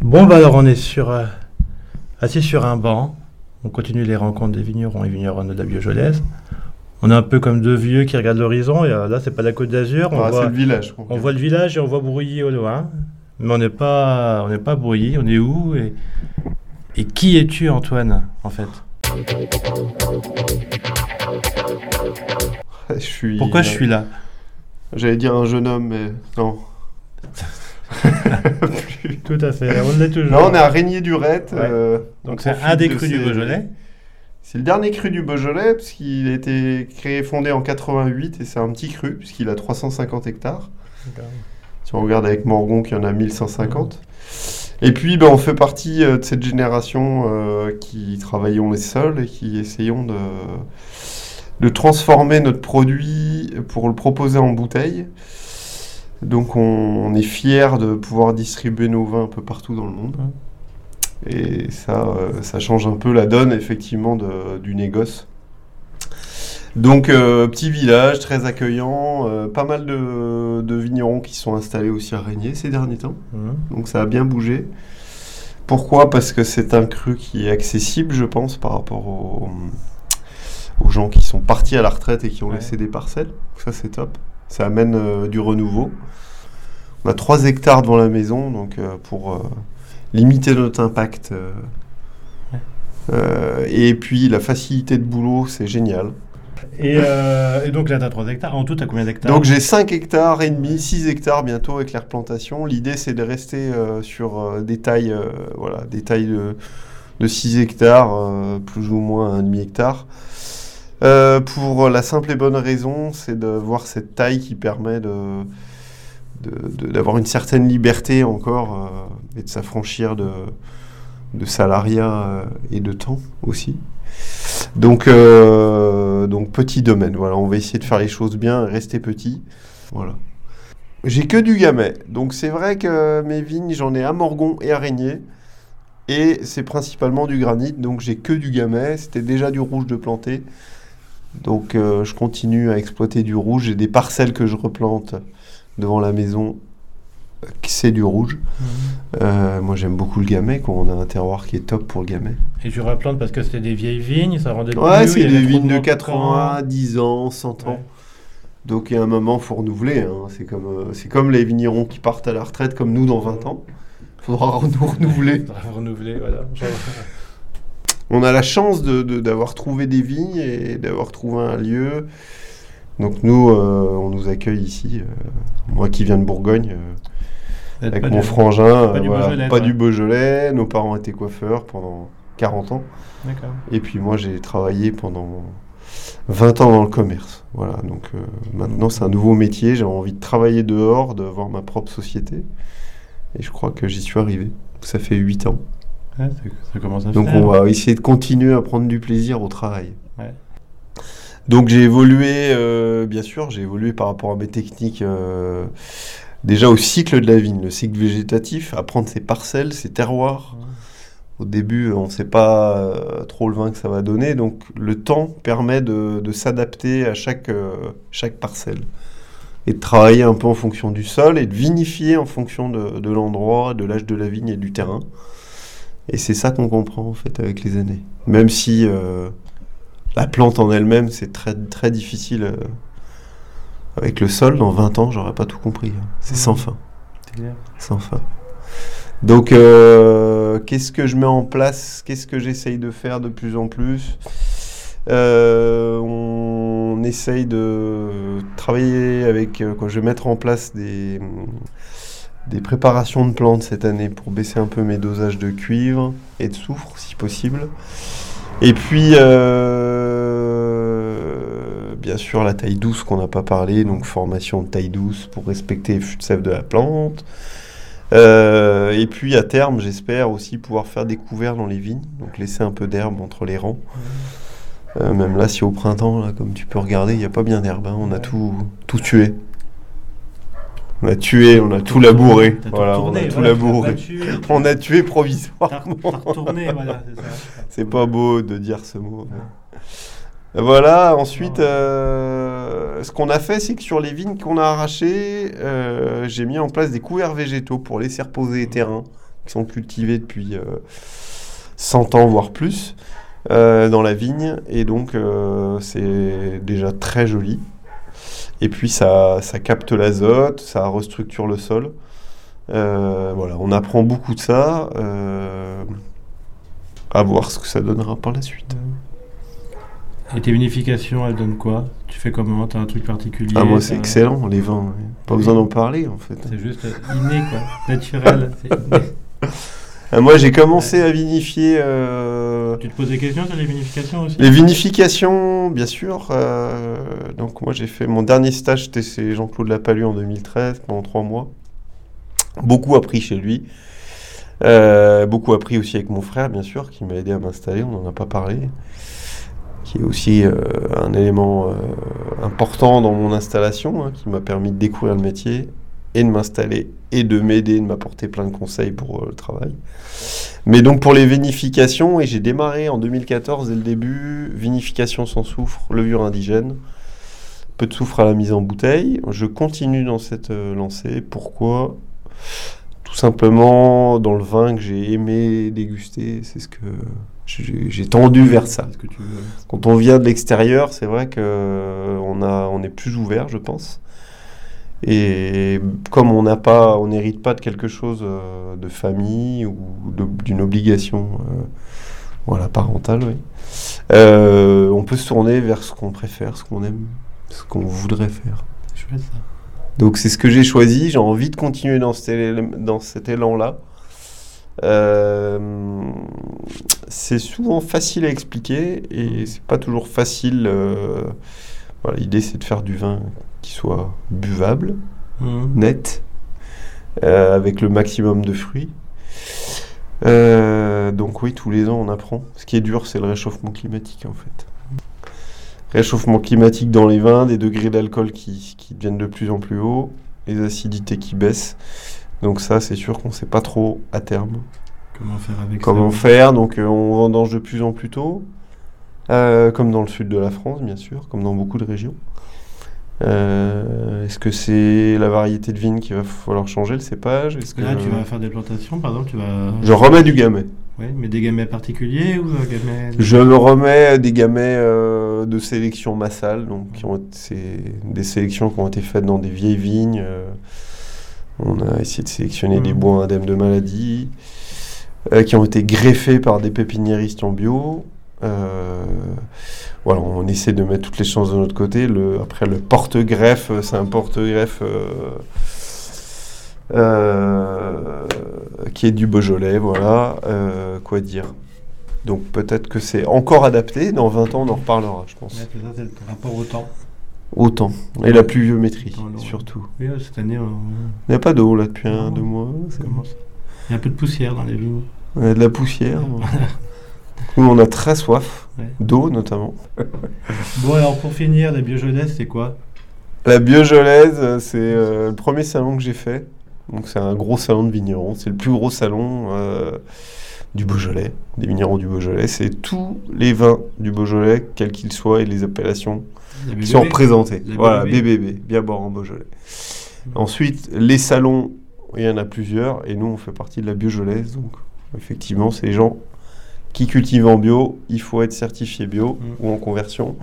Bon, bah alors on est sur, euh, assis sur un banc. On continue les rencontres des vignerons et vigneronnes de la Biojolaise. On est un peu comme deux vieux qui regardent l'horizon. Et euh, là, c'est pas la côte d'Azur. On, Ah, voit, le village. on voit le village et on voit Brouilly au loin. Mais on n'est pas, on n'est pas Brouilly. On est où et, et qui es-tu, Antoine, en fait? Je suis. Pourquoi je suis là? J'allais dire un jeune homme, mais non. Tout à fait. On l'est toujours. Là, on est à Régnier-du-Rette. Ouais. euh, on Donc c'est un des de crus du Beaujolais. C'est le dernier cru du Beaujolais, parce qu'il a été créé, fondé en 88, et c'est un petit cru, puisqu'il a 350 hectares. Si on regarde avec Morgon, qui en a 1150. Et puis, ben, on fait partie euh, de cette génération euh, qui travaillons les sols et qui essayons de, de transformer notre produit pour le proposer en bouteille. Donc, on, on est fiers de pouvoir distribuer nos vins un peu partout dans le monde. Et ça, euh, ça change un peu la donne, effectivement, de- du négoce. Donc, euh, petit village, très accueillant, euh, pas mal de, de vignerons qui sont installés aussi à Régnier ces derniers temps. Donc, ça a bien bougé. Pourquoi? Parce que c'est un cru qui est accessible, je pense, par rapport aux, aux gens qui sont partis à la retraite et qui ont Ouais. laissé des parcelles. Ça, c'est top. Ça amène euh, du renouveau. On a 3 hectares devant la maison, donc euh, pour euh, limiter notre impact. Ouais. et puis, la facilité de boulot, c'est génial. Et, et donc là, tu as 3 hectares. En tout, tu as combien d'hectares Donc j'ai 5 hectares et demi, 6 hectares bientôt avec la replantation. L'idée c'est de rester sur des tailles, voilà, des tailles de, de 6 hectares, plus ou moins un demi hectare. Euh, pour la simple et bonne raison, c'est de voir cette taille qui permet de d'avoir une certaine liberté encore euh, et de s'affranchir de, de salariat euh, et de temps aussi. Donc, donc petit domaine, voilà, on va essayer de faire les choses bien, rester petit. Voilà. J'ai que du gamay, donc c'est vrai que mes vignes, j'en ai à Morgon et à Régnier, et c'est principalement du granit, donc j'ai que du gamay, c'était déjà du rouge de planter, donc euh, je continue à exploiter du rouge, j'ai des parcelles que je replante devant la maison, qui c'est du rouge. Mhm. Euh, moi j'aime beaucoup le gamay, quoi. on a un terroir qui est top pour le gamay. Et tu replantes parce que c'était des vieilles vignes, ça rendait Ouais, c'est il des vignes de manque 80, 10 ans, 100 ans. Ouais. Donc il y a un moment, faut renouveler. hein. C'est comme, euh, c'est comme les vignerons qui partent à la retraite, comme nous dans 20 ans. Il faudra nous renouveler. Faudra renouveler, voilà. On a la chance de- de- d'avoir trouvé des vignes et d'avoir trouvé un lieu. Donc nous, euh, on nous accueille ici. euh, moi qui viens de Bourgogne, euh, avec mon du- frangin, pas du voilà, Beaujolais, pas toi. du Beaujolais. Nos parents étaient coiffeurs pendant 40 ans. Et puis moi, j'ai travaillé pendant 20 ans dans le commerce. Voilà, donc maintenant c'est un nouveau métier. J'ai envie de travailler dehors, de voir ma propre société. Et je crois que j'y suis arrivé. Ça fait 8 ans. Ouais, ça, ça commence à Donc faire. on va essayer de continuer à prendre du plaisir au travail. Ouais. Donc j'ai évolué, euh, bien sûr, j'ai évolué par rapport à mes techniques. euh, déjà au cycle de la vigne, le cycle végétatif, apprendre ses parcelles, ses terroirs. Au début, on ne sait pas euh, trop le vin que ça va donner, donc le temps permet de, de s'adapter à chaque, chaque parcelle. Et de travailler un peu en fonction du sol et de vinifier en fonction de, de l'endroit, de l'âge de la vigne et du terrain. Et c'est ça qu'on comprend en fait avec les années. Même si euh, la plante en elle-même, c'est très, très difficile. euh, avec le sol, dans 20 ans, j'aurais pas tout compris. hein. C'est sans fin C'est clair. sans fin. Donc, euh, qu'est-ce que je mets en place? Qu'est-ce que j'essaye de faire de plus en plus? On essaye de travailler avec. Quoi, je vais mettre en place des, des préparations de plantes cette année pour baisser un peu mes dosages de cuivre et de soufre, si possible. Et puis, euh, bien sûr, la taille douce qu'on n'a pas parlé, donc formation de taille douce pour respecter les fûts de sève de la plante. Euh, et puis à terme, j'espère aussi pouvoir faire des couverts dans les vignes, donc laisser un peu d'herbe entre les rangs. Euh, même là, si au printemps, là, comme tu peux regarder, il n'y a pas bien d'herbe, hein, on a tout tué. On a tué, on a tout labouré. Voilà, on a tout voilà, labouré. tué, On a tué provisoirement. retourné, voilà, c'est pas beau de dire ce mot. mais- Voilà, ensuite, euh, ce qu'on a fait, c'est que sur les vignes qu'on a arrachées, euh, j'ai mis en place des couverts végétaux pour laisser reposer les terrains, qui sont cultivés depuis 100 ans, voire plus, dans la vigne. Et donc, c'est déjà très joli. Et puis, ça, ça capte l'azote, ça restructure le sol. voilà, on apprend beaucoup de ça. à voir ce que ça donnera par la suite. Et tes vinifications, elles donnent quoi? Tu fais comment? T'as un truc particulier? Ah, moi, c'est excellent, les vins. Pas besoin d'en parler, en fait. C'est juste inné, quoi. Naturel. Ah, moi, j'ai commencé à vinifier. Euh, tu te poses des questions sur les vinifications aussi Les vinifications, bien sûr. Euh, donc, moi, j'ai fait mon dernier stage, chez Jean-Claude Lapalu en 2013, pendant trois mois. Beaucoup appris chez lui. Euh, beaucoup appris aussi avec mon frère, bien sûr, qui m'a aidé à m'installer. On n'en a pas parlé qui est aussi euh, un élément euh, important dans mon installation, hein, qui m'a permis de découvrir le métier et de m'installer et de m'aider, de m'apporter plein de conseils pour euh, le travail. Mais donc pour les vinifications, et j'ai démarré en 2014 dès le début, vinification sans soufre, levure indigène, peu de soufre à la mise en bouteille. Je continue dans cette lancée. Pourquoi? Tout simplement dans le vin que j'ai aimé déguster, c'est ce que j'ai tendu vers ça. Quand on vient de l'extérieur, c'est vrai qu'on on est plus ouvert, je pense. Et comme on n'a pas, on n'hérite pas de quelque chose euh, de famille ou d'une obligation, euh, voilà, parentale, euh, on peut se tourner vers ce qu'on préfère, ce qu'on aime, ce qu'on voudrait faire. Donc c'est ce que j'ai choisi. J'ai envie de continuer dans dans cet élan-là. C'est souvent facile à expliquer et c'est pas toujours facile. Voilà, L'idée c'est de faire du vin qui soit buvable, mmh. net, euh, avec le maximum de fruits. donc oui, tous les ans on apprend. Ce qui est dur, c'est le réchauffement climatique en fait. Réchauffement climatique dans les vins, des degrés d'alcool qui, qui deviennent de plus en plus hauts, les acidités qui baissent. Donc ça, c'est sûr qu'on ne sait pas trop à terme. Comment faire avec Comment faire Donc euh, on vendange de plus en plus tôt, euh, comme dans le sud de la France, bien sûr, comme dans beaucoup de régions. Euh, est-ce que c'est la variété de vigne qu'il va falloir changer, le cépage? Est-ce que là, tu vas faire des plantations, par exemple, tu vas... Je remets du gamay. Oui, mais des gamets particuliers ou gamets... Je me remets des gamets de sélection massale, donc qui ont c'est des sélections qui ont été faites dans des vieilles vignes. On a essayé de sélectionner des mmh. bois indemnes de maladie, euh, qui ont été greffés par des pépiniéristes en bio. Euh, voilà, on essaie de mettre toutes les chances de notre côté. Le, après, le porte-greffe, c'est un porte-greffe euh, qui est du Beaujolais, voilà. quoi dire donc peut-être que c'est encore adapté. Dans 20 ans, on en reparlera, je pense. c'est ça, c'est le rapport au temps. Autant. Et la pluviométrie, surtout. Oui, cette année, il n'y a pas d'eau là depuis un, deux mois. Il y a un peu de poussière dans les vignes. Il y a de la poussière. Nous, on a très soif d'eau notamment. bon, alors pour finir, la Biojolaise, c'est quoi? La Biojolaise, c'est euh, le premier salon que j'ai fait. Donc c'est un gros salon de vignerons. C'est le plus gros salon euh, du Beaujolais, des vignerons du Beaujolais. C'est tous les vins du Beaujolais, quels qu'ils soient, et les appellations qui sont représentés. Voilà, BBB, bien boire en Beaujolais. Mmh. Ensuite, les salons, il y en a plusieurs, et nous, on fait partie de la Biojolaise. Donc, effectivement, c'est les gens qui cultivent en bio, il faut être certifié bio mmh. ou en conversion.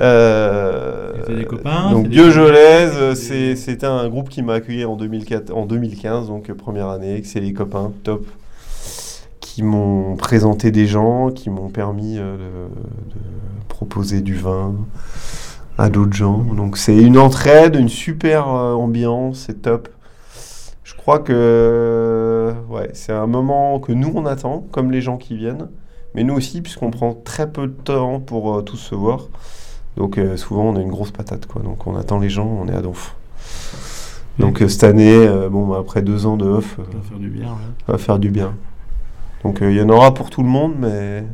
Euh, des copains, donc Biojolaise, c'était un groupe qui m'a accueilli en, 2004, en 2015, donc première année, c'est les copains, top qui m'ont présenté des gens, qui m'ont permis euh, de, proposer du vin à d'autres gens. Donc c'est une entraide, une super euh, ambiance, c'est top. Crois que ouais, c'est un moment que nous on attend, comme les gens qui viennent, mais nous aussi, puisqu'on prend très peu de temps pour euh, tous se voir. Donc souvent on a une grosse patate, quoi. Donc on attend les gens, on est à donf. Donc cette année, bon, bah, après deux ans de off, ça va faire du bien. va faire du bien. Donc euh, il y en aura pour tout le monde, mais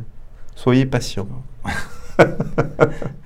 soyez patients.